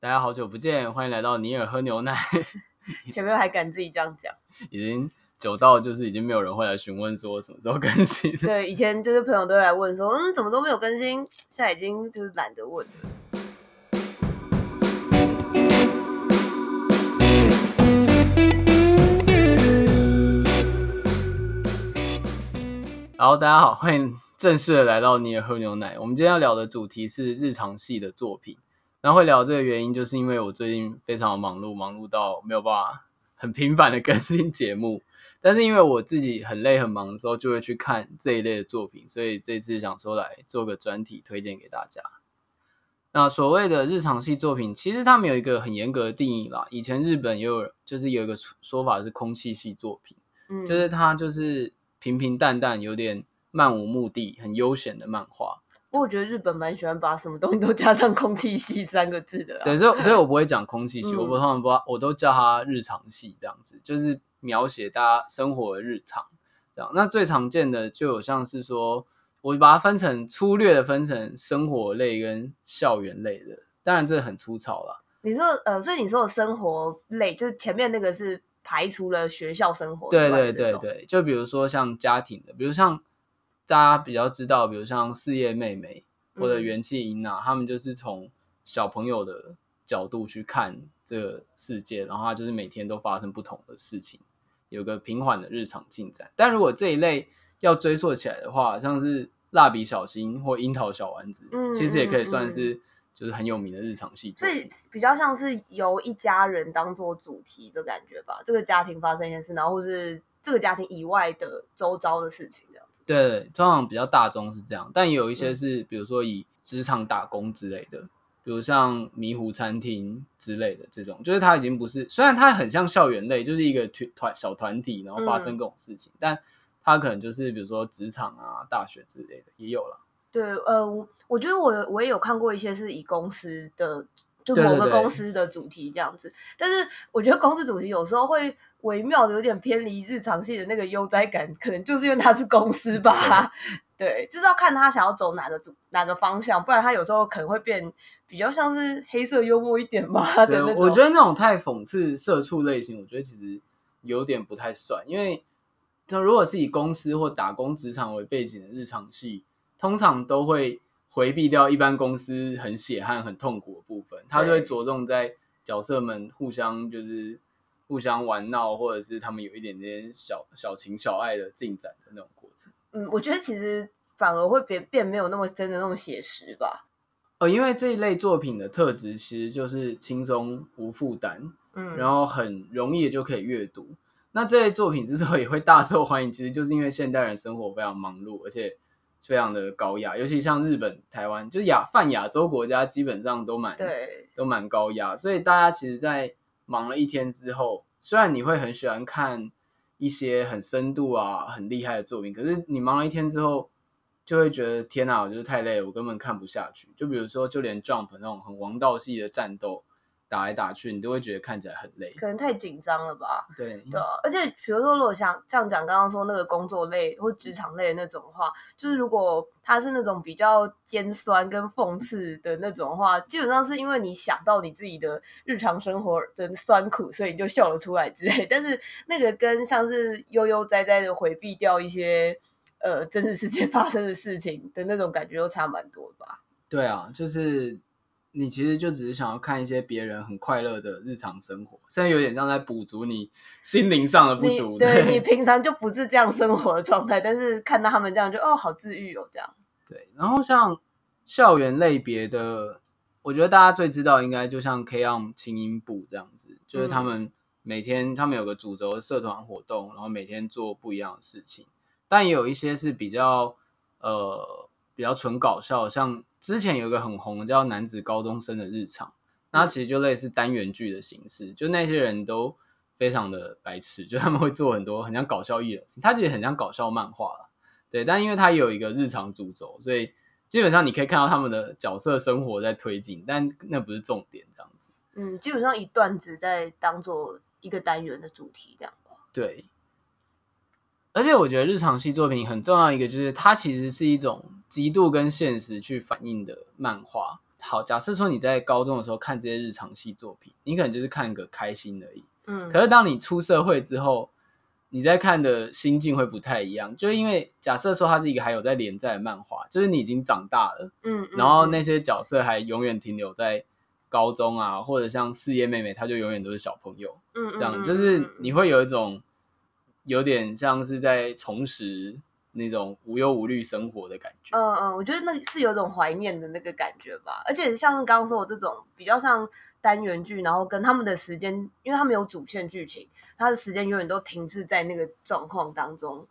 大家好久不见，欢迎来到尼尔喝牛奶。前面还敢自己这样讲，已经久到就是已经没有人会来询问说什么时候更新。对，以前就是朋友都会来问说，嗯，怎么都没有更新？现在已经就是懒得问了。好，大家好，欢迎正式的来到尼尔喝牛奶。我们今天要聊的主题是日常系的作品。然后会聊这个原因，就是因为我最近非常的忙碌，忙碌到没有办法很频繁的更新节目。但是因为我自己很累很忙的时候，就会去看这一类的作品，所以这次想说来做个专题推荐给大家。那所谓的日常系作品，其实他们有一个很严格的定义啦。以前日本也有，就是有一个说法是空气系作品，嗯，就是它就是平平淡淡，有点漫无目的、很悠闲的漫画。不过我觉得日本蛮喜欢把什么东西都加上“空气系”三个字的啦。对，所以所以我不会讲空气系，嗯、我不通常不，我都叫它日常系这样子，就是描写大家生活的日常这样。那最常见的就有像是说，我把它分成粗略的分成生活类跟校园类的，当然这很粗糙啦。你说呃，所以你说的生活类，就是前面那个是排除了学校生活。对对对对，就比如说像家庭的，比如像。大家比较知道，比如像四叶妹妹或者元气英娜，他们就是从小朋友的角度去看这个世界，然后他就是每天都发生不同的事情，有个平缓的日常进展。但如果这一类要追溯起来的话，像是蜡笔小新或樱桃小丸子，嗯，其实也可以算是就是很有名的日常系。所以比较像是由一家人当做主题的感觉吧，这个家庭发生一件事，然后或是这个家庭以外的周遭的事情这样。对，通常比较大众是这样，但也有一些是，比如说以职场打工之类的，比如像迷糊餐厅之类的这种，就是它已经不是，虽然它很像校园类，就是一个团团小团体，然后发生各种事情，嗯、但它可能就是比如说职场啊、大学之类的也有了。对，呃，我觉得我我也有看过一些是以公司的。就某个公司的主题这样子，但是我觉得公司主题有时候会微妙的有点偏离日常系的那个悠哉感，可能就是因为它是公司吧。对，就是要看他想要走哪个主哪个方向，不然他有时候可能会变比较像是黑色幽默一点嘛。对，我觉得那种太讽刺、社畜类型，我觉得其实有点不太算，因为就如果是以公司或打工职场为背景的日常系，通常都会。回避掉一般公司很血汗、很痛苦的部分，他就会着重在角色们互相就是互相玩闹，或者是他们有一点点小小情小爱的进展的那种过程。嗯，我觉得其实反而会变变没有那么真的那么写实吧。呃，因为这一类作品的特质其实就是轻松无负担，嗯，然后很容易就可以阅读。那这类作品之所以会大受欢迎，其实就是因为现代人生活非常忙碌，而且。非常的高压，尤其像日本、台湾，就是亚泛亚洲国家，基本上都蛮对，都蛮高压。所以大家其实，在忙了一天之后，虽然你会很喜欢看一些很深度啊、很厉害的作品，可是你忙了一天之后，就会觉得天哪，我就是太累了，我根本看不下去。就比如说，就连 Jump 那种很王道系的战斗。打来打去，你都会觉得看起来很累，可能太紧张了吧？对对，而且比如说，如果像这样讲，刚刚说那个工作类或职场类的那种话，就是如果他是那种比较尖酸跟讽刺的那种话，基本上是因为你想到你自己的日常生活的酸苦，所以你就笑了出来之类。但是那个跟像是悠悠哉哉的回避掉一些呃真实世界发生的事情的那种感觉，又差蛮多吧？对啊，就是。你其实就只是想要看一些别人很快乐的日常生活，现在有点像在补足你心灵上的不足。对，对你平常就不是这样生活的状态，但是看到他们这样就哦，好治愈哦，这样。对，然后像校园类别的，我觉得大家最知道应该就像 K-ON 轻音部这样子，就是他们每天他们有个主轴的社团活动，然后每天做不一样的事情，但也有一些是比较呃比较纯搞笑，像。之前有一个很红的叫《男子高中生的日常》，那其实就类似单元剧的形式，就那些人都非常的白痴，就他们会做很多很像搞笑艺人，他其实很像搞笑漫画啦，对，但因为他有一个日常主轴，所以基本上你可以看到他们的角色生活在推进，但那不是重点，这样子。嗯，基本上一段子在当做一个单元的主题这样。对。而且我觉得日常系作品很重要一个就是它其实是一种极度跟现实去反映的漫画，好，假设说你在高中的时候看这些日常系作品，你可能就是看个开心而已。嗯，可是当你出社会之后，你在看的心境会不太一样，就是因为假设说它是一个还有在连载的漫画，就是你已经长大了，嗯，嗯，然后那些角色还永远停留在高中啊，或者像四叶妹妹，她就永远都是小朋友，嗯，这样。就是你会有一种有点像是在重拾那种无忧无虑生活的感觉。嗯嗯，我觉得那是有种怀念的那个感觉吧，而且像刚刚说的这种比较像。单元剧，然后跟他们的时间，因为他们有主线剧情，他的时间永远都停滞在那个状况当中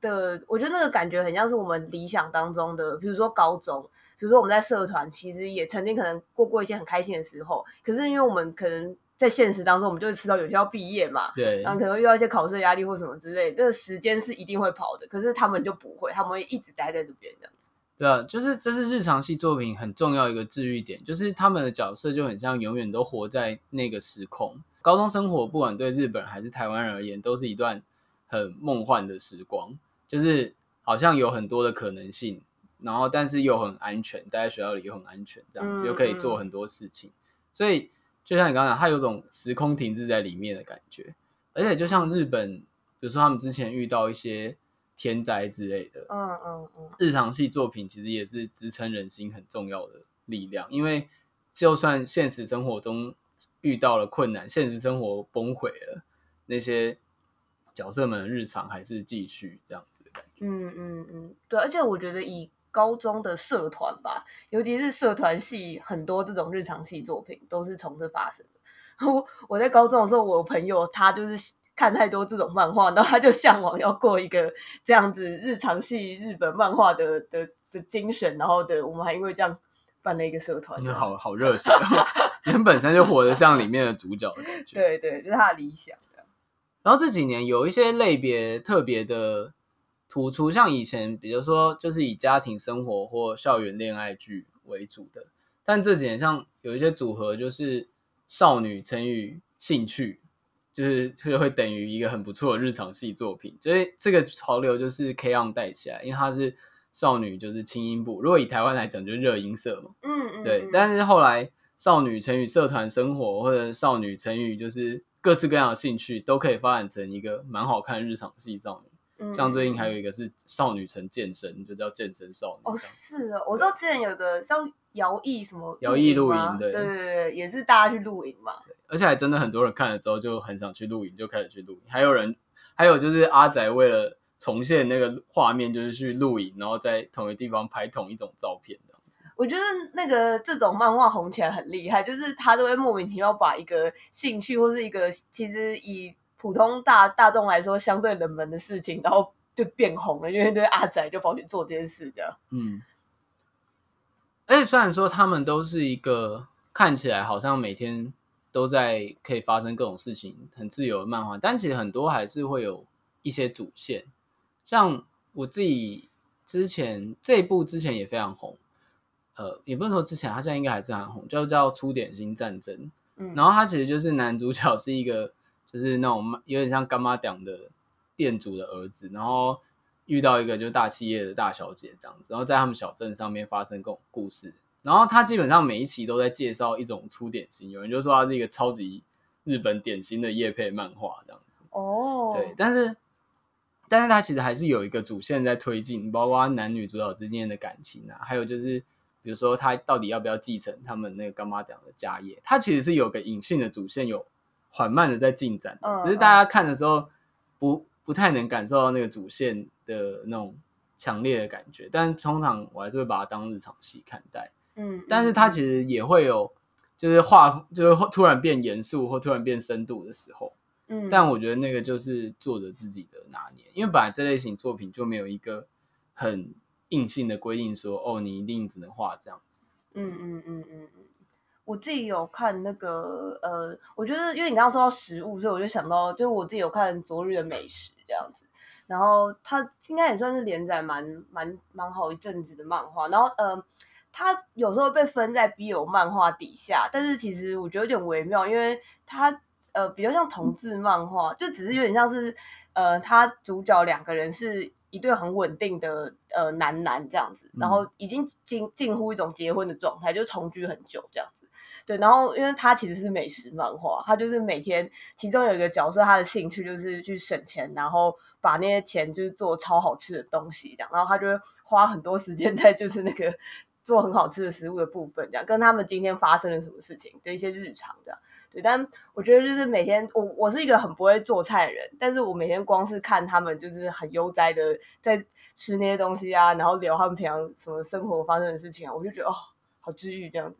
的。我觉得那个感觉很像是我们理想当中的，比如说高中，比如说我们在社团，其实也曾经可能过过一些很开心的时候。可是因为我们可能在现实当中，我们就会知道有些要毕业嘛，对，然后可能遇到一些考试压力或什么之类，这个时间是一定会跑的。可是他们就不会，他们会一直待在这边这样子。对啊，就是这是日常系作品很重要一个治愈点，就是他们的角色就很像永远都活在那个时空。高中生活不管对日本人还是台湾人而言，都是一段很梦幻的时光，就是好像有很多的可能性，然后但是又很安全，待在学校里又很安全，这样子又可以做很多事情。嗯嗯。所以就像你刚刚讲，它有种时空停滞在里面的感觉，而且就像日本，比如说他们之前遇到一些。天灾之类的，嗯嗯嗯，日常系作品其实也是支撑人心很重要的力量，因为就算现实生活中遇到了困难，现实生活崩毁了，那些角色们的日常还是继续这样子的感觉。嗯嗯嗯，对，而且我觉得以高中的社团吧，尤其是社团系，很多这种日常系作品都是从这发生的。我我在高中的时候，我朋友他就是。看太多这种漫画，然后他就向往要过一个这样子日常系日本漫画的的的精神，然后的我们还因为这样办了一个社团，好好热血，你们本身就活得像里面的主角的感觉，对对，就是他的理想。然后这几年有一些类别特别的突出，像以前比如说就是以家庭生活或校园恋爱剧为主的，但这几年像有一些组合就是少女乘以兴趣。就是就会等于一个很不错的日常系作品，所以这个潮流就是 K-ON 带起来，因为它是少女，就是轻音部。如果以台湾来讲，就是热音社嘛，嗯嗯，对。但是后来少女乘以社团生活，或者少女乘以就是各式各样的兴趣，都可以发展成一个蛮好看的日常系少女。嗯，像最近还有一个是少女城健身，就叫健身少女。哦，是哦，我知道之前有一个叫摇曳什么摇曳露营，对对对对，也是大家去露营嘛。而且还真的很多人看了之后就很想去露营，就开始去露营。还有人，还有就是阿宅为了重现那个画面，就是去露营，然后在同一个地方拍同一种照片的。我觉得那个这种漫画红起来很厉害，就是他都会莫名其妙把一个兴趣或是一个其实以普通大大众来说相对冷门的事情，然后就变红了，因为对阿宅就跑去做这件事这样。嗯。而且虽然说他们都是一个看起来好像每天。都在可以发生各种事情，很自由的漫画，但其实很多还是会有一些主线。像我自己之前这一部之前也非常红，呃，也不能说之前，他现在应该还是很红，就叫《粗点心战争》。嗯，然后他其实就是男主角是一个就是那种有点像干妈讲的店主的儿子，然后遇到一个就是大企业的大小姐这样子，然后在他们小镇上面发生各种故事。然后他基本上每一期都在介绍一种粗点心，有人就说他是一个超级日本点心的叶配漫画这样子。哦，对，但是，但是他其实还是有一个主线在推进，包括男女主角之间的感情啊，还有就是比如说他到底要不要继承他们那个干妈讲的家业，他其实是有个隐性的主线，有缓慢的在进展的，只是大家看的时候不不太能感受到那个主线的那种强烈的感觉，但通常我还是会把它当日常戏看待。嗯，但是它其实也会有，就是画，就是突然变严肃或突然变深度的时候。嗯，但我觉得那个就是作者自己的拿捏，因为本来这类型作品就没有一个很硬性的规定说，哦，你一定只能画这样子。嗯嗯嗯嗯嗯，我自己有看那个，呃，我觉得因为你刚刚说到食物，所以我就想到，就是我自己有看《昨日的美食》这样子，然后它应该也算是连载蛮蛮蛮好一阵子的漫画，然后呃。它有时候被分在 BL 漫画底下，但是其实我觉得有点微妙，因为它呃比较像同志漫画，就只是有点像是呃，他主角两个人是一对很稳定的呃男男这样子，然后已经近近乎一种结婚的状态，就同居很久这样子。对，然后因为他其实是美食漫画，他就是每天其中有一个角色，他的兴趣就是去省钱，然后把那些钱就是做超好吃的东西这样，然后他就会花很多时间在就是那个做很好吃的食物的部分这样，跟他们今天发生了什么事情的一些日常这样。对，但我觉得就是每天我我是一个很不会做菜的人，但是我每天光是看他们就是很悠哉的在吃那些东西啊，然后聊他们平常什么生活发生的事情啊，我就觉得哦，好治愈这样子。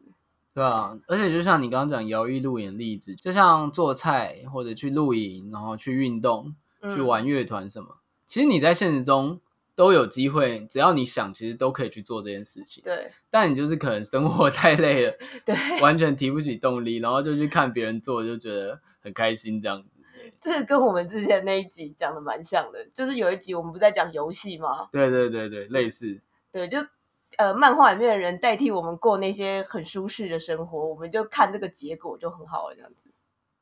对啊，而且就像你刚刚讲摇曳露营的例子，就像做菜或者去露营，然后去运动、去玩乐团什么，嗯、其实你在现实中。都有机会，只要你想，其实都可以去做这件事情。对，但你就是可能生活 太累了，对，完全提不起动力，然后就去看别人做，就觉得很开心这样子。这个跟我们之前那一集讲的蛮像的，就是有一集我们不在讲游戏吗？对对对对，类似。对，就呃，漫画里面的人代替我们过那些很舒适的生活，我们就看这个结果就很好了，这样子。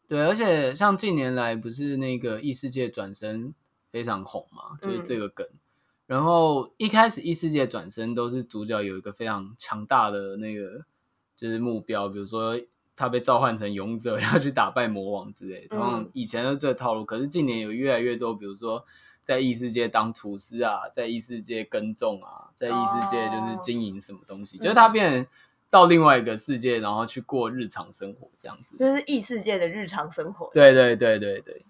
对，而且像近年来不是那个异世界转身非常红嘛，就是这个梗。嗯然后一开始异世界转身都是主角有一个非常强大的那个就是目标，比如说他被召唤成勇者 要去打败魔王之类的。然后以前的这个套路，可是近年有越来越多，比如说在异世界当厨师啊，在异世界耕种啊，在异世界就是经营什么东西，就是他变成到另外一个世界，然后去过日常生活这样子，就是异世界的日常生活。对对对对对。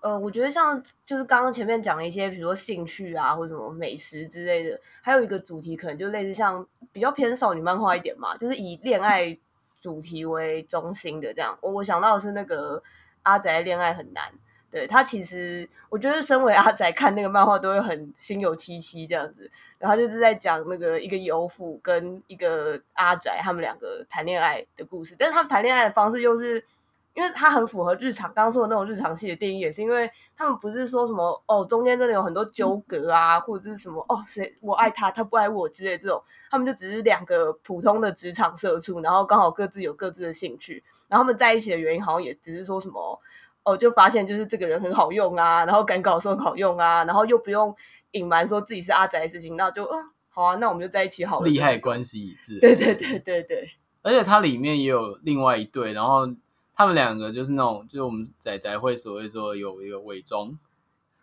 呃，我觉得像就是刚刚前面讲的一些，比如说兴趣啊，或者什么美食之类的，还有一个主题可能就类似像比较偏少女漫画一点嘛，就是以恋爱主题为中心的这样。我我想到的是那个阿宅恋爱很难，对，他其实我觉得身为阿宅看那个漫画都会很心有戚戚这样子，然后就是在讲那个一个游妇跟一个阿宅他们两个谈恋爱的故事，但是他们谈恋爱的方式又是。因为他很符合日常，刚刚说的那种日常系的电影，也是因为他们不是说什么哦，中间真的有很多纠葛啊，或者是什么哦，谁我爱他，他不爱我之类的这种，他们就只是两个普通的职场社畜，然后刚好各自有各自的兴趣，然后他们在一起的原因好像也只是说什么哦，就发现就是这个人很好用啊，然后赶稿的时候很好用啊，然后又不用隐瞒说自己是阿宅的事情，那就嗯好啊，那我们就在一起好了，利害关系一致，对对对对对，而且它里面也有另外一对，然后。他们两个就是那种，就是我们仔仔会所谓说有一个伪装，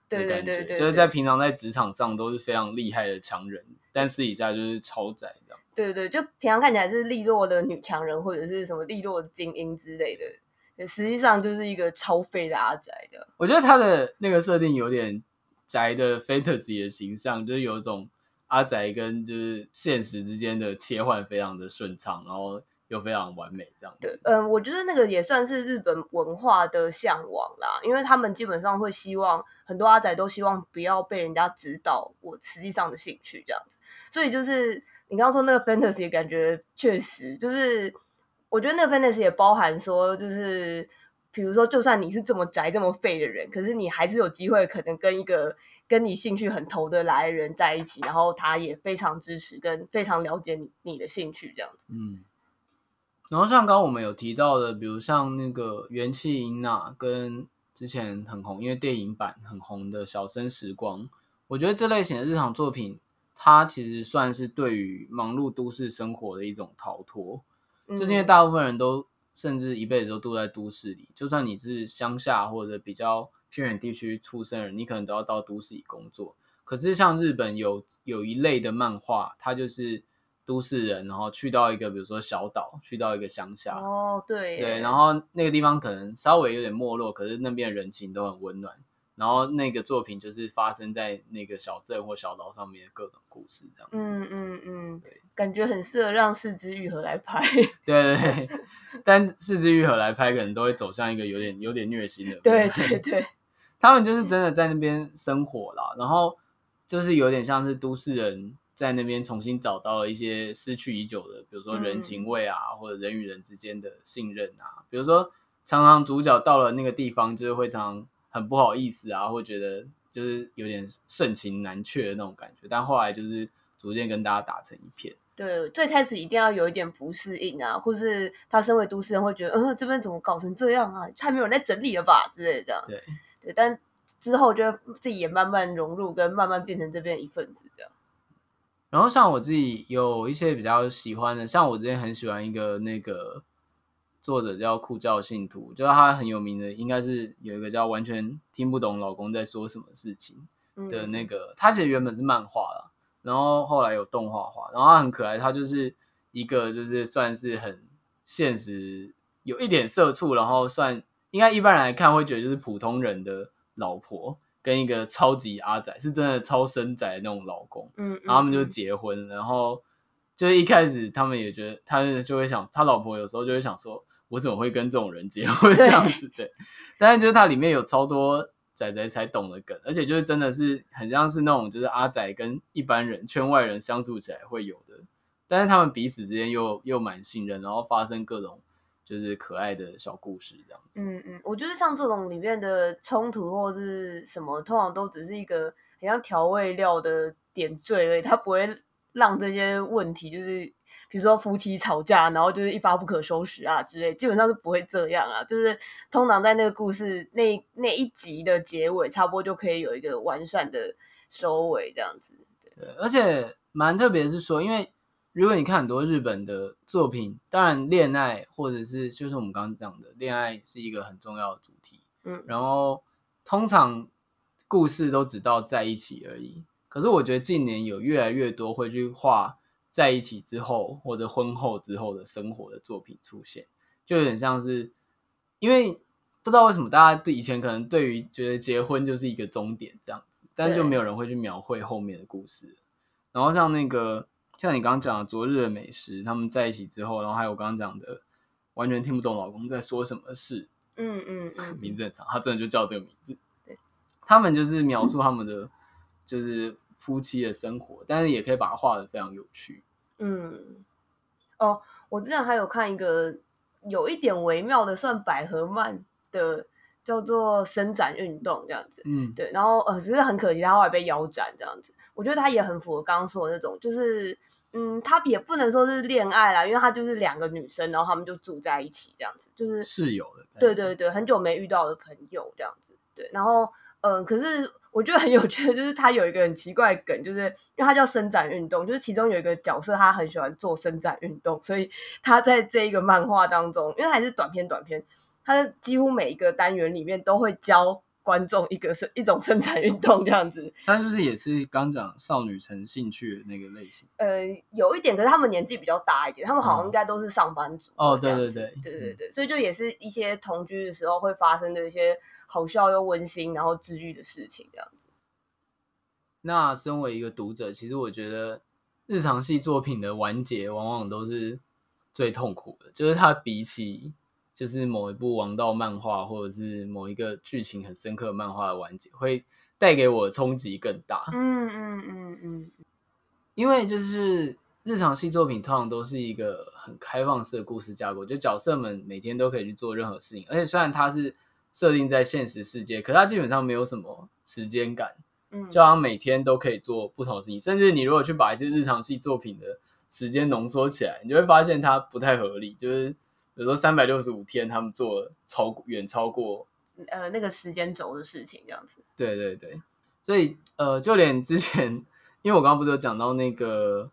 对对对对，就是在平常在职场上都是非常厉害的强人，但私底下就是超宅这样。对对，就平常看起来是利落的女强人或者是什么利落的精英之类的，实际上就是一个超废的阿宅的。我觉得他的那个设定有点宅的 fantasy 的形象，就是有一种阿宅跟就是现实之间的切换非常的顺畅，然后。又非常完美，这样子。对，嗯，我觉得那个也算是日本文化的向往啦，因为他们基本上会希望很多阿宅都希望不要被人家知道我实际上的兴趣这样子。所以就是你刚刚说那个 fantasy 感觉确实就是，我觉得那个 fantasy 也包含说，就是比如说，就算你是这么宅这么废的人，可是你还是有机会可能跟一个跟你兴趣很投得来的人在一起，然后他也非常支持跟非常了解你你的兴趣这样子。嗯。然后像刚刚我们有提到的，比如像那个元气英娜跟之前很红，因为电影版很红的小生时光，我觉得这类型的日常作品，它其实算是对于忙碌都市生活的一种逃脱，就是因为大部分人都甚至一辈子都住在都市里，就算你是乡下或者比较偏远地区出生人，你可能都要到都市里工作。可是像日本有有一类的漫画，它就是。都市人，然后去到一个比如说小岛，去到一个乡下，哦，对，对，然后那个地方可能稍微有点没落，可是那边的人情都很温暖。然后那个作品就是发生在那个小镇或小岛上面的各种故事，这样子。嗯嗯嗯，对，感觉很适合让四肢愈合来拍。对对对，但四肢愈合来拍，可能都会走向一个有点有点虐心的。对对对，他们就是真的在那边生活啦，然后就是有点像是都市人。在那边重新找到了一些失去已久的，比如说人情味啊，嗯、或者人与人之间的信任啊。比如说，常常主角到了那个地方，就是会常常很不好意思啊，会觉得就是有点盛情难却的那种感觉。但后来就是逐渐跟大家打成一片。对，最开始一定要有一点不适应啊，或是他身为都市人会觉得，呃，这边怎么搞成这样啊？太没有人在整理了吧之类的。对，对，但之后就自己也慢慢融入，跟慢慢变成这边一份子这样。然后像我自己有一些比较喜欢的，像我之前很喜欢一个那个作者叫酷教信徒，就是他很有名的，应该是有一个叫完全听不懂老公在说什么事情的那个，嗯、他其实原本是漫画啦，然后后来有动画化，然后他很可爱，他就是一个就是算是很现实，有一点社畜，然后算应该一般人来看会觉得就是普通人的老婆。跟一个超级阿仔，是真的超生宅的那种老公，嗯，然后他们就结婚，然后就是一开始他们也觉得，他就会想，他老婆有时候就会想说，我怎么会跟这种人结婚 这样子？对，但是就是它里面有超多仔仔才懂的梗，而且就是真的是很像是那种就是阿仔跟一般人圈外人相处起来会有的，但是他们彼此之间又又蛮信任，然后发生各种。就是可爱的小故事这样子。嗯嗯，我觉得像这种里面的冲突或是什么，通常都只是一个很像调味料的点缀而已，它不会让这些问题就是，比如说夫妻吵架，然后就是一发不可收拾啊之类，基本上是不会这样啊。就是通常在那个故事那那一集的结尾，差不多就可以有一个完善的收尾这样子。对，而且蛮特别是说，因为。如果你看很多日本的作品，当然恋爱或者是就是我们刚刚讲的恋爱是一个很重要的主题，嗯，然后通常故事都只到在一起而已。可是我觉得近年有越来越多会去画在一起之后或者婚后之后的生活的作品出现，就有点像是因为不知道为什么大家对以前可能对于觉得结婚就是一个终点这样子，但就没有人会去描绘后面的故事。然后像那个。像你刚刚讲的昨日的美食，他们在一起之后，然后还有我刚刚讲的完全听不懂老公在说什么事，嗯嗯 嗯，名字很长，他真的就叫这个名字。对，他们就是描述他们的就是夫妻的生活，但是也可以把它画的非常有趣。嗯，哦，我之前还有看一个有一点微妙的，算百合漫的，叫做伸展运动这样子。嗯，对，然后呃，只是很可惜，他后来被腰斩这样子。我觉得他也很符合刚刚说的那种，就是。嗯，他也不能说是恋爱啦，因为他就是两个女生，然后他们就住在一起这样子，就是室友的。对对对，很久没遇到的朋友这样子。对，然后嗯、呃，可是我觉得很有趣的，就是他有一个很奇怪的梗，就是因为他叫伸展运动，就是其中有一个角色他很喜欢做伸展运动，所以他在这一个漫画当中，因为还是短篇短篇，他几乎每一个单元里面都会教。观众一个是一种伸展运动这样子，他就是也是刚讲少女成兴趣的那个类型。呃，有一点，可是他们年纪比较大一点，他们好像应该都是上班族。哦，对对对，对对对，所以就也是一些同居的时候会发生的一些好笑又温馨，然后治愈的事情这样子。那身为一个读者，其实我觉得日常系作品的完结往往都是最痛苦的，就是它比起。就是某一部王道漫画，或者是某一个剧情很深刻的漫画的完结，会带给我的冲击更大。嗯嗯嗯嗯，因为就是日常系作品通常都是一个很开放式的故事架构，就角色们每天都可以去做任何事情，而且虽然它是设定在现实世界，可它基本上没有什么时间感。嗯，就好像每天都可以做不同的事情，甚至你如果去把一些日常系作品的时间浓缩起来，你就会发现它不太合理，就是。比如说三百六十五天，他们做了超远超过呃那个时间轴的事情，这样子。对对对，所以呃，就连之前，因为我刚刚不是有讲到那个，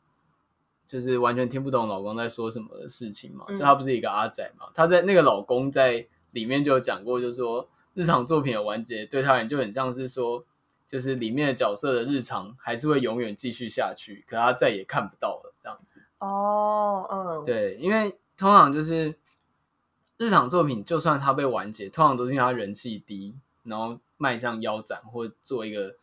就是完全听不懂老公在说什么的事情嘛，嗯、就他不是一个阿仔嘛，他在那个老公在里面就有讲过，就是说日常作品的完结对他人就很像是说，就是里面的角色的日常还是会永远继续下去，可他再也看不到了这样子。哦，嗯，对，因为通常就是。日常作品就算它被完结，通常都是因为它人气低，然后迈向腰斩或做一个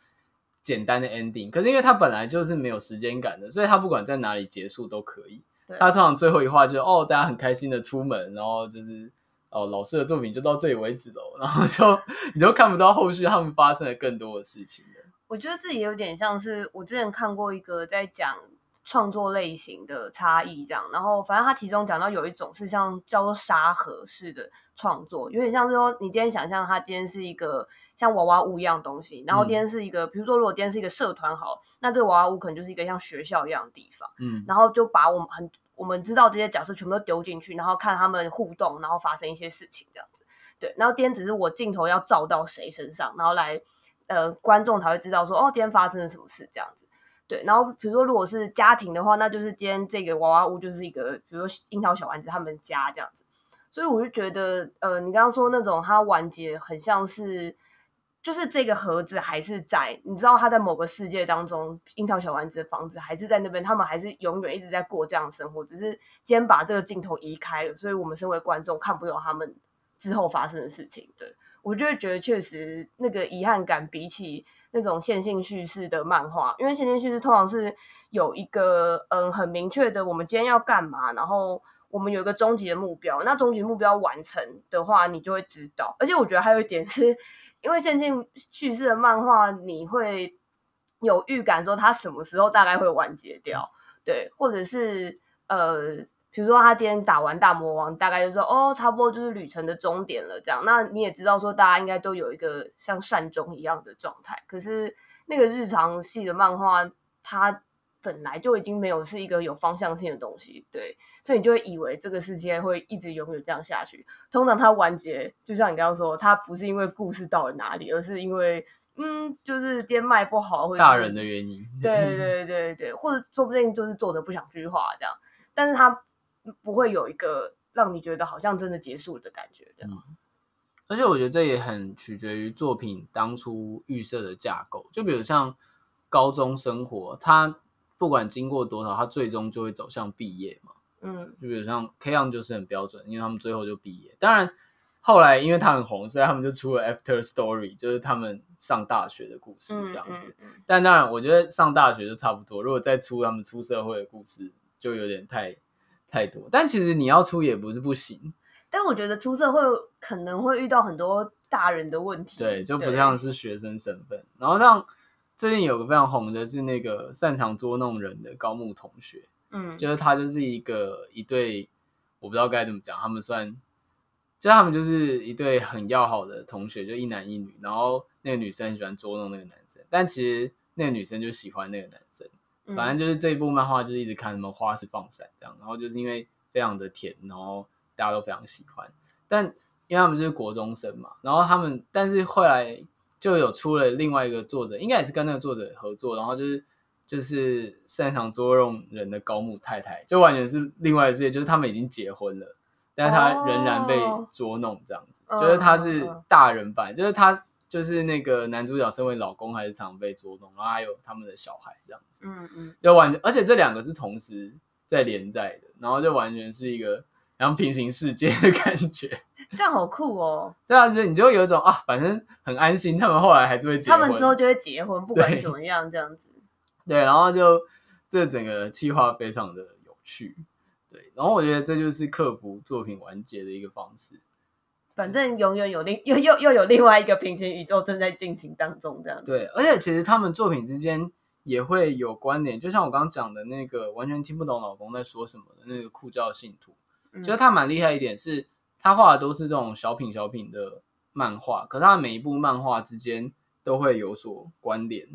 简单的 ending。可是因为它本来就是没有时间感的，所以它不管在哪里结束都可以。它通常最后一话就是哦，大家很开心的出门，然后就是哦，老师的作品就到这里为止了，然后就你就看不到后续他们发生了更多的事情了。我觉得这也有点像是我之前看过一个在讲。创作类型的差异，这样，然后反正他其中讲到有一种是像叫做沙盒式的创作，有点像是说你今天想象他今天是一个像娃娃屋一样东西，然后今天是一个，嗯、比如说如果今天是一个社团好，那这个娃娃屋可能就是一个像学校一样的地方，嗯，然后就把我们很我们知道这些角色全部都丢进去，然后看他们互动，然后发生一些事情这样子，对，然后今天只是我镜头要照到谁身上，然后来呃观众才会知道说哦，今天发生了什么事这样子。对，然后比如说如果是家庭的话，那就是今天这个娃娃屋就是一个，比如说樱桃小丸子他们家这样子。所以我就觉得，呃，你刚刚说那种它完结很像是。就是这个盒子还是在，你知道他在某个世界当中，樱桃小丸子的房子还是在那边，他们还是永远一直在过这样的生活，只是今天把这个镜头移开了，所以我们身为观众看不到他们之后发生的事情。对，我就会觉得确实那个遗憾感比起那种线性叙事的漫画，因为线性叙事通常是有一个嗯很明确的我们今天要干嘛，然后我们有一个终极的目标，那终极目标完成的话，你就会知道。而且我觉得还有一点是。因为线性叙事的漫画，你会有预感说它什么时候大概会完结掉，对，或者是呃，比如说他今天打完大魔王，大概就说哦，差不多就是旅程的终点了，这样。那你也知道说，大家应该都有一个像善终一样的状态。可是那个日常系的漫画，它本来就已经没有是一个有方向性的东西，对，所以你就会以为这个世界会一直永远这样下去。通常它完结，就像你刚刚说，它不是因为故事到了哪里，而是因为嗯，就是店卖不好，或者大人的原因。对 对对对，或者说不定就是作者不想继续画这样，但是它不会有一个让你觉得好像真的结束的感觉这样。嗯，而且我觉得这也很取决于作品当初预设的架构，就比如像高中生活，它。不管经过多少，他最终就会走向毕业嘛。嗯，就比如像 K-ON 就是很标准，因为他们最后就毕业。当然，后来因为他很红，所以他们就出了 After Story，就是他们上大学的故事这样子。嗯嗯嗯、但当然，我觉得上大学就差不多。如果再出他们出社会的故事，就有点太太多。但其实你要出也不是不行。但我觉得出社会可能会遇到很多大人的问题。对，就不像是学生身份。然后像。最近有个非常红的是那个擅长捉弄人的高木同学，嗯，就是他就是一个一对，我不知道该怎么讲，他们算，就他们就是一对很要好的同学，就一男一女，然后那个女生很喜欢捉弄那个男生，但其实那个女生就喜欢那个男生，反正就是这一部漫画就是一直看什么花式放闪这样，然后就是因为非常的甜，然后大家都非常喜欢，但因为他们就是国中生嘛，然后他们但是后来。就有出了另外一个作者，应该也是跟那个作者合作，然后就是就是擅长捉弄人的高木太太，就完全是另外世界，就是他们已经结婚了，但是他仍然被捉弄这样子，oh. 就是他是大人版，就是他就是那个男主角身为老公还是常被捉弄，然后还有他们的小孩这样子，嗯嗯，就完全，而且这两个是同时在连载的，然后就完全是一个像平行世界的感觉。这样好酷哦！对啊，就你就会有一种啊，反正很安心。他们后来还是会结婚，他们之后就会结婚，不管怎么样，这样子。对，然后就这整个计划非常的有趣。对，然后我觉得这就是克服作品完结的一个方式。反正永远有另又又又有另外一个平行宇宙正在进行当中，这样子。对，而且其实他们作品之间也会有关联，就像我刚刚讲的那个完全听不懂老公在说什么的那个酷教信徒，嗯、觉得他蛮厉害一点是。他画的都是这种小品小品的漫画，可是他每一部漫画之间都会有所关联，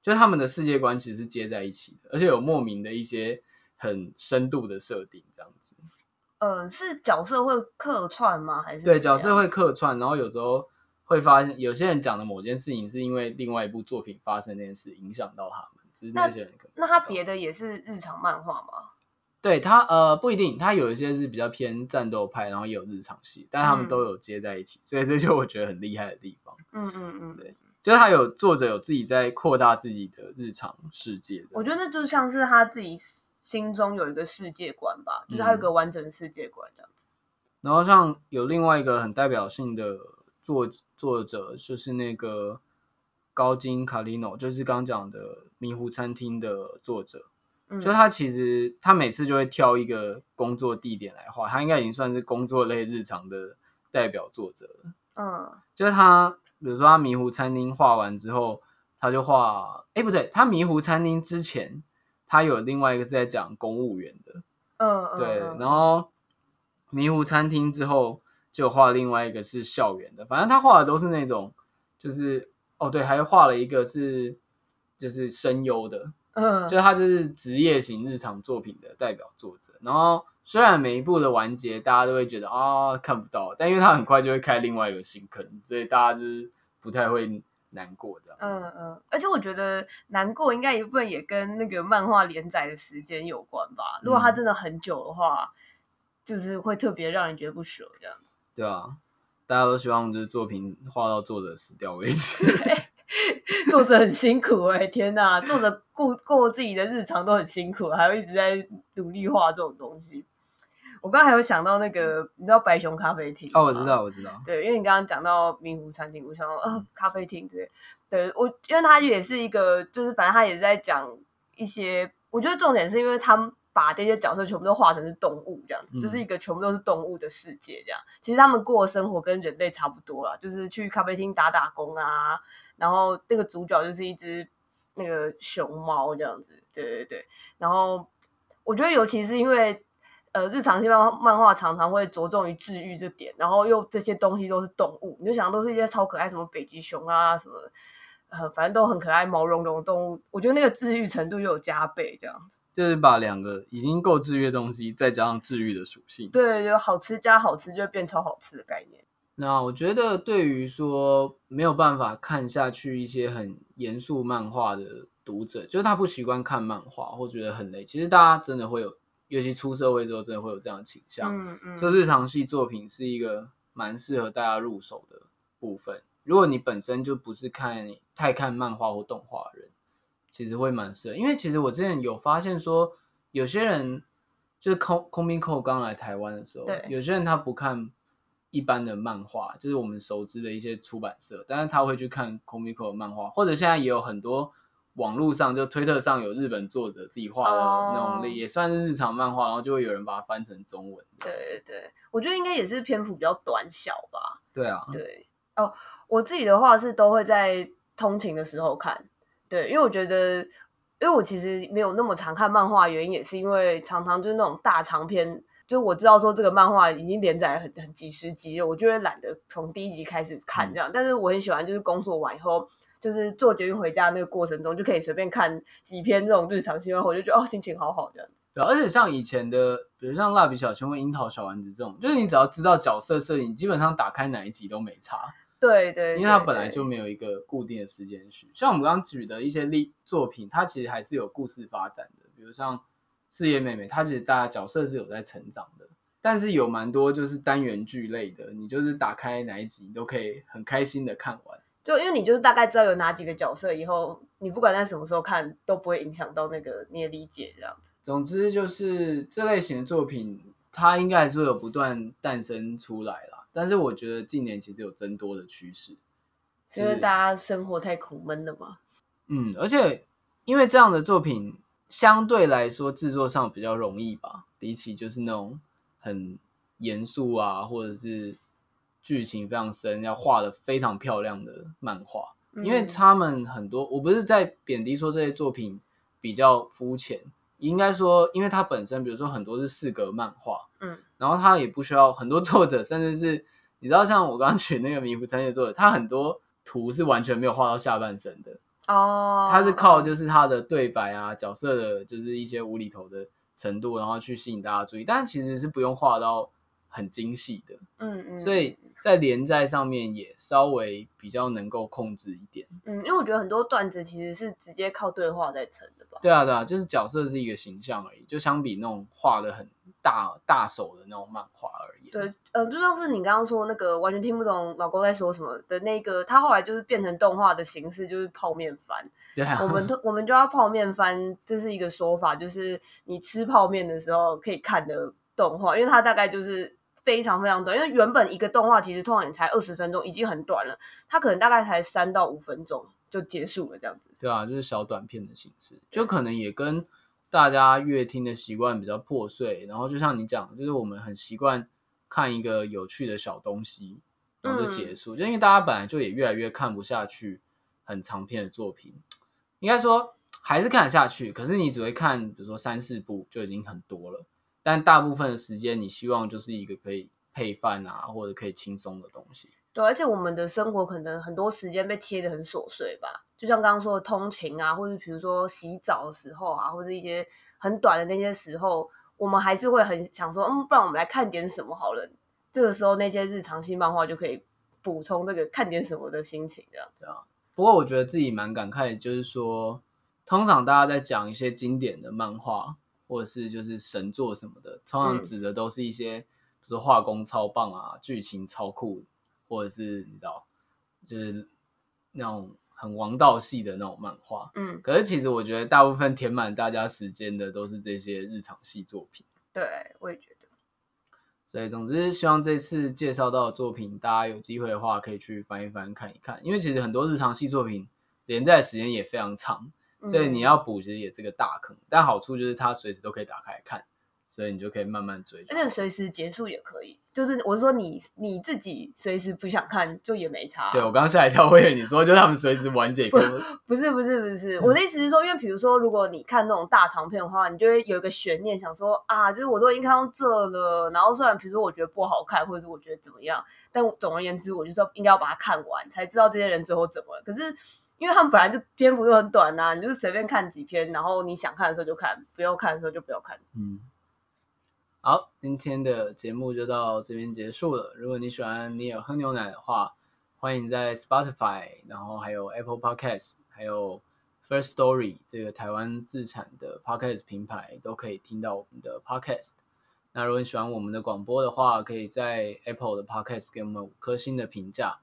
就是他们的世界观其实是接在一起的，而且有莫名的一些很深度的设定，这样子。呃，是角色会客串吗？还是对角色会客串，然后有时候会发现有些人讲的某件事情是因为另外一部作品发生那件事影响到他们，只是那些人可能那，那他别的也是日常漫画吗？对他呃不一定，他有一些是比较偏战斗派，然后也有日常戏，但他们都有接在一起，嗯、所以这就我觉得很厉害的地方。嗯嗯嗯，对，就是他有作者有自己在扩大自己的日常世界。我觉得那就像是他自己心中有一个世界观吧，就是他有个完整的世界观这样子。嗯、然后像有另外一个很代表性的作作者，就是那个高金卡利诺，就是刚讲的迷糊餐厅的作者。就他其实他每次就会挑一个工作地点来画，他应该已经算是工作类日常的代表作者了。嗯，就是他，比如说他迷糊餐厅画完之后，他就画，哎，不对，他迷糊餐厅之前，他有另外一个是在讲公务员的。嗯，对，然后迷糊餐厅之后就画另外一个是校园的，反正他画的都是那种，就是哦对，还画了一个是就是声优的。嗯，就他就是职业型日常作品的代表作者，然后虽然每一部的完结大家都会觉得啊、哦、看不到，但因为他很快就会开另外一个新坑，所以大家就是不太会难过这样。嗯嗯，而且我觉得难过应该一部分也跟那个漫画连载的时间有关吧。如果它真的很久的话，嗯、就是会特别让人觉得不舍这样子。对啊，大家都希望就是作品画到作者死掉为止。作者很辛苦哎、欸，天哪！作者过过自己的日常都很辛苦，还要一直在努力画这种东西。我刚刚还有想到那个，你知道白熊咖啡厅哦，我知道，我知道。对，因为你刚刚讲到明湖餐厅，我想到呃，咖啡厅对，对我，因为他也是一个，就是反正他也是在讲一些。我觉得重点是因为他们把这些角色全部都画成是动物这样子，嗯、就是一个全部都是动物的世界这样。其实他们过的生活跟人类差不多啦，就是去咖啡厅打打工啊。然后那个主角就是一只那个熊猫这样子，对对对。然后我觉得，尤其是因为呃，日常性漫漫画常常会着重于治愈这点，然后又这些东西都是动物，你就想都是一些超可爱，什么北极熊啊，什么呃，反正都很可爱，毛茸茸的动物。我觉得那个治愈程度又有加倍，这样子。就是把两个已经够治愈的东西，再加上治愈的属性，对，就好吃加好吃，就会变超好吃的概念。那我觉得，对于说没有办法看下去一些很严肃漫画的读者，就是他不习惯看漫画或觉得很累，其实大家真的会有，尤其出社会之后，真的会有这样的倾向。嗯嗯，就日常系作品是一个蛮适合大家入手的部分。如果你本身就不是看太看漫画或动画的人，其实会蛮适合。因为其实我之前有发现说，有些人就是空空兵扣刚来台湾的时候，对有些人他不看。一般的漫画就是我们熟知的一些出版社，但是他会去看 Comico 的漫画，或者现在也有很多网络上就推特上有日本作者自己画的那种，也算是日常漫画，然后就会有人把它翻成中文。对对对，我觉得应该也是篇幅比较短小吧。对啊，对哦，我自己的话是都会在通勤的时候看，对，因为我觉得，因为我其实没有那么常看漫画，原因也是因为常常就是那种大长篇。就我知道说这个漫画已经连载很很几十集了，我就会懒得从第一集开始看这样。嗯、但是我很喜欢，就是工作完以后，就是坐捷运回家那个过程中，就可以随便看几篇这种日常新闻，我就觉得哦，心情好好这样子。对，而且像以前的，比如像蜡笔小新或樱桃小丸子这种，就是你只要知道角色设定，基本上打开哪一集都没差。对，对对，因为它本来就没有一个固定的时间序。像我们刚刚举的一些例作品，它其实还是有故事发展的，比如像四叶妹妹，她其实大家角色是有在成长的。但是有蛮多就是单元剧类的，你就是打开哪一集你都可以很开心的看完。就因为你就是大概知道有哪几个角色，以后你不管在什么时候看都不会影响到那个你的理解这样子。总之就是这类型的作品，它应该还是会有不断诞生出来啦。但是我觉得近年其实有增多的趋势，是因为大家生活太苦闷了嘛。嗯，而且因为这样的作品相对来说制作上比较容易吧，比起就是那种。很严肃啊，或者是剧情非常深，要画的非常漂亮的漫画，嗯、因为他们很多，我不是在贬低说这些作品比较肤浅，应该说，因为它本身，比如说很多是四格漫画，嗯，然后它也不需要很多作者，甚至是你知道，像我刚刚举那个迷糊参的作者，他很多图是完全没有画到下半身的哦，他是靠就是他的对白啊，角色的就是一些无厘头的。程度，然后去吸引大家注意，但其实是不用画到很精细的，嗯嗯，所以在连载上面也稍微比较能够控制一点，嗯，因为我觉得很多段子其实是直接靠对话在成的吧，对啊对啊，就是角色是一个形象而已，就相比那种画的很大大手的那种漫画而已，对，呃，就像是你刚刚说那个完全听不懂老公在说什么的那个，他后来就是变成动画的形式，就是泡面番。对啊，我们都我们就要泡面番，这是一个说法，就是你吃泡面的时候可以看的动画，因为它大概就是非常非常短，因为原本一个动画其实通常也才二十分钟，已经很短了，它可能大概才三到五分钟就结束了这样子。对啊，就是小短片的形式，就可能也跟大家阅听的习惯比较破碎，然后就像你讲，就是我们很习惯看一个有趣的小东西，然后就结束，嗯、就因为大家本来就也越来越看不下去很长篇的作品。应该说还是看得下去，可是你只会看，比如说三四部就已经很多了。但大部分的时间，你希望就是一个可以配饭啊，或者可以轻松的东西。对，而且我们的生活可能很多时间被切得很琐碎吧，就像刚刚说的通勤啊，或者比如说洗澡的时候啊，或者一些很短的那些时候，我们还是会很想说，嗯，不然我们来看点什么好了。这个时候那些日常性漫画就可以补充这个看点什么的心情，这样子啊。不过我觉得自己蛮感慨的，就是说，通常大家在讲一些经典的漫画，或者是就是神作什么的，通常指的都是一些，比如说画工超棒啊，剧情超酷，或者是你知道，就是那种很王道系的那种漫画。嗯，可是其实我觉得大部分填满大家时间的都是这些日常系作品。对，我也觉得。所以，总之，希望这次介绍到的作品，大家有机会的话可以去翻一翻看一看，因为其实很多日常系作品连载时间也非常长，所以你要补其实也是个大坑。但好处就是它随时都可以打开来看。所以你就可以慢慢追，而且随时结束也可以。就是我是说你你自己随时不想看就也没差。对，我刚刚吓一跳，我以为你说就他们随时完结。不不是不是不是，我的意思是说，因为比如说如果你看那种大长片的话，你就会有一个悬念，想说啊，就是我都已经看到这了，然后虽然比如说我觉得不好看，或者是我觉得怎么样，但总而言之，我就说应该要把它看完，才知道这些人最后怎么了。可是因为他们本来就篇幅就很短呐、你就是随便看几篇，然后你想看的时候就看，不要看的时候就不要看。嗯。好，今天的节目就到这边结束了。如果你喜欢尼尔喝牛奶的话，欢迎在 Spotify，然后还有 Apple Podcast，还有 First Story 这个台湾自产的 Podcast 平台都可以听到我们的 Podcast。那如果你喜欢我们的广播的话，可以在 Apple 的 Podcast 给我们五颗星的评价，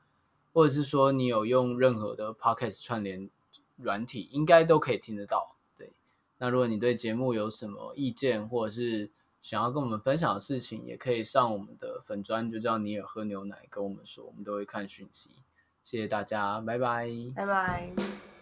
或者是说你有用任何的 Podcast 串联软体，应该都可以听得到。对，那如果你对节目有什么意见，或者是想要跟我们分享的事情，也可以上我们的粉专，就叫尼尔喝牛奶，跟我们说，我们都会看讯息。谢谢大家，拜拜，拜拜。